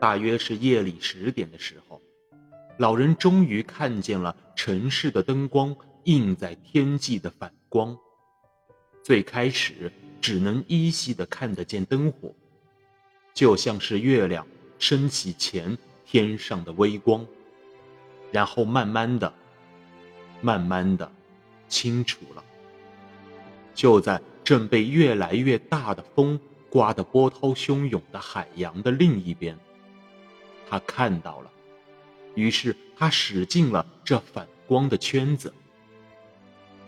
大约是夜里十点的时候，老人终于看见了城市的灯光映在天际的反光。最开始只能依稀的看得见灯火，就像是月亮升起前天上的微光。然后慢慢的、慢慢的清楚了。就在正被越来越大的风刮得波涛汹涌的海洋的另一边。他看到了，于是他使尽了这反光的圈子。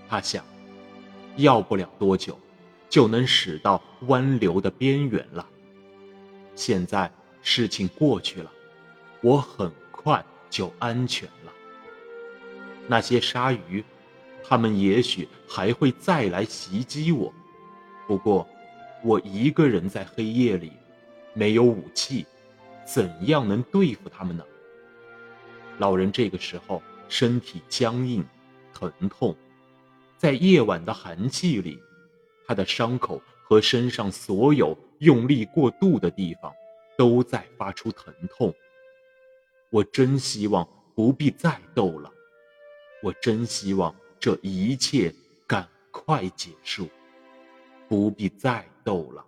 他想，要不了多久，就能使到湾流的边缘了。现在事情过去了，我很快就安全了。那些鲨鱼，它们也许还会再来袭击我，不过，我一个人在黑夜里，没有武器。怎样能对付他们呢？老人这个时候身体僵硬、疼痛，在夜晚的寒气里，他的伤口和身上所有用力过度的地方都在发出疼痛。我真希望不必再斗了，我真希望这一切赶快结束，不必再斗了。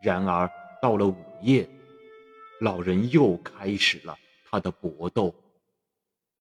然而到了午夜。老人又开始了他的搏斗。